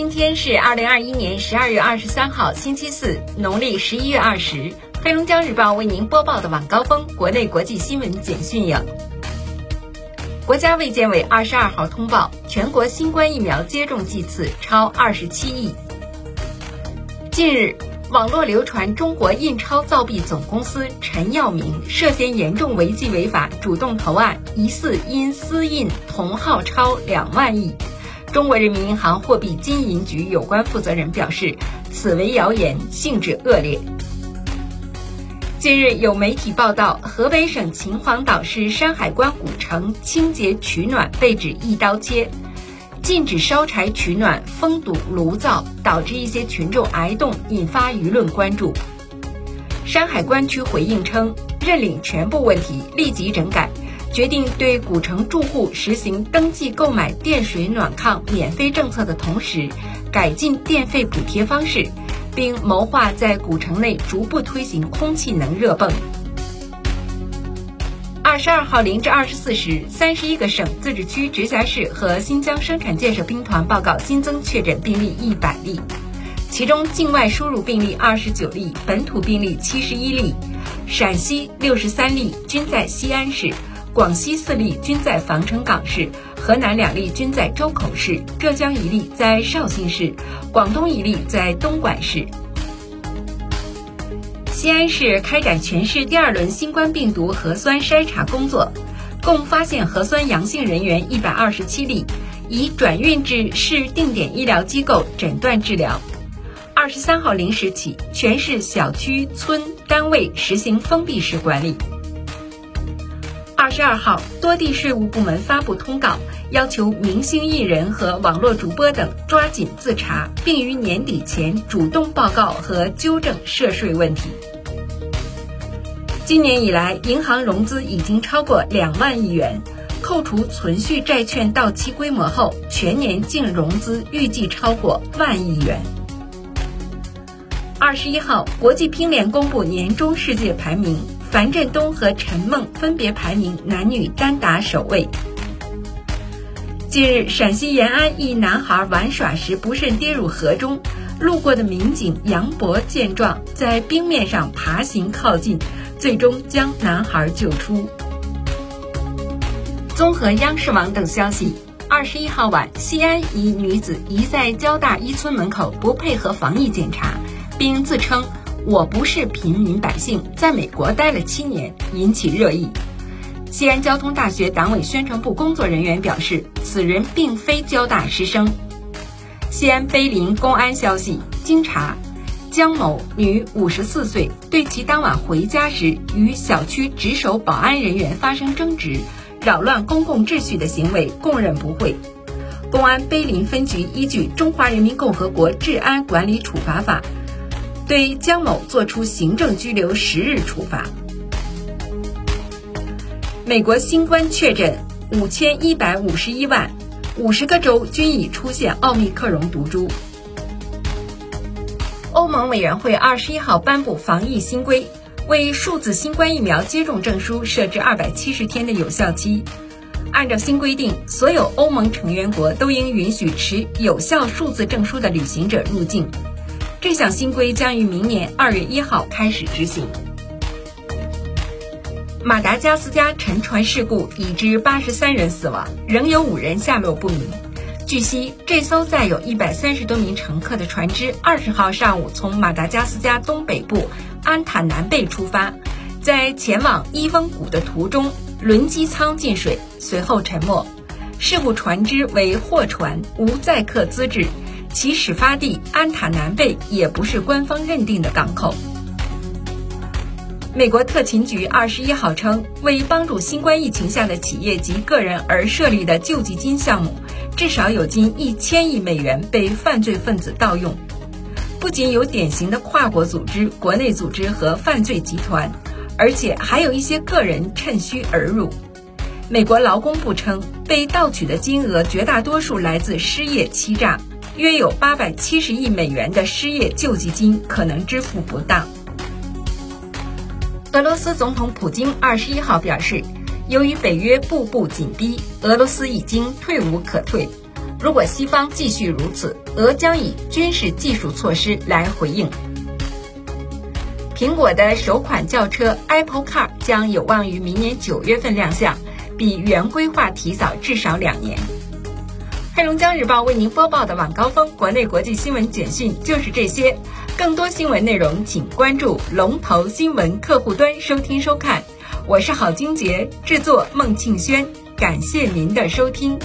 今天是二零二一年十二月二十三号，星期四，农历十一月二十。黑龙江日报为您播报的晚高峰国内国际新闻简讯有：国家卫健委二十二号通报，全国新冠疫苗接种剂次超二十七亿。近日，网络流传中国印钞造币总公司陈耀明涉嫌严重违纪违法，主动投案，疑似因私印同号钞两万亿。中国人民银行货币金银局有关负责人表示，此为谣言，性质恶劣。近日有媒体报道，河北省秦皇岛市山海关古城清洁取暖被指一刀切，禁止烧柴取暖，封堵炉灶，导致一些群众挨冻，引发舆论关注。山海关区回应称，认领全部问题，立即整改。决定对古城住户实行登记购买电水暖炕免费政策的同时，改进电费补贴方式，并谋划在古城内逐步推行空气能热泵。二十二号零至二十四时，三十一个省、自治区、直辖市和新疆生产建设兵团报告新增确诊病例一百例，其中境外输入病例二十九例，本土病例七十一例，陕西六十三例均在西安市。广西四例均在防城港市，河南两例均在周口市，浙江一例在绍兴市，广东一例在东莞市。西安市开展全市第二轮新冠病毒核酸筛查工作，共发现核酸阳性人员一百二十七例，已转运至市定点医疗机构诊断治疗。二十三号零时起，全市小区、村、单位实行封闭式管理。二十二号，多地税务部门发布通告，要求明星艺人和网络主播等抓紧自查，并于年底前主动报告和纠正涉税问题。今年以来，银行融资已经超过两万亿元，扣除存续债券到期规模后，全年净融资预计超过万亿元。二十一号，国际乒联公布年终世界排名。樊振东和陈梦分别排名男女单打首位。近日，陕西延安一男孩玩耍时不慎跌入河中，路过的民警杨博见状，在冰面上爬行靠近，最终将男孩救出。综合央视网等消息，二十一号晚，西安一女子疑在交大一村门口不配合防疫检查，并自称。我不是平民百姓，在美国待了七年，引起热议。西安交通大学党委宣传部工作人员表示，此人并非交大师生。西安碑林公安消息，经查，江某，女，五十四岁，对其当晚回家时与小区值守保安人员发生争执，扰乱公共秩序的行为供认不讳。公安碑林分局依据《中华人民共和国治安管理处罚法》。对江某作出行政拘留十日处罚。美国新冠确诊五千一百五十一万，五十个州均已出现奥密克戎毒株。欧盟委员会二十一号颁布防疫新规，为数字新冠疫苗接种证书设置二百七十天的有效期。按照新规定，所有欧盟成员国都应允许持有效数字证书的旅行者入境。这项新规将于明年二月一号开始执行。马达加斯加沉船事故已致八十三人死亡，仍有五人下落不明。据悉，这艘载有一百三十多名乘客的船只二十号上午从马达加斯加东北部安塔南贝出发，在前往伊翁谷的途中，轮机舱进水，随后沉没。事故船只为货船，无载客资质。其始发地安塔南贝也不是官方认定的港口。美国特勤局二十一号称，为帮助新冠疫情下的企业及个人而设立的救济金项目，至少有近一千亿美元被犯罪分子盗用。不仅有典型的跨国组织、国内组织和犯罪集团，而且还有一些个人趁虚而入。美国劳工部称，被盗取的金额绝大多数来自失业欺诈。约有八百七十亿美元的失业救济金可能支付不当。俄罗斯总统普京二十一号表示，由于北约步步紧逼，俄罗斯已经退无可退。如果西方继续如此，俄将以军事技术措施来回应。苹果的首款轿车 Apple Car 将有望于明年九月份亮相，比原规划提早至少两年。黑龙江日报为您播报的晚高峰国内国际新闻简讯就是这些，更多新闻内容请关注龙头新闻客户端收听收看。我是郝金杰，制作孟庆轩，感谢您的收听。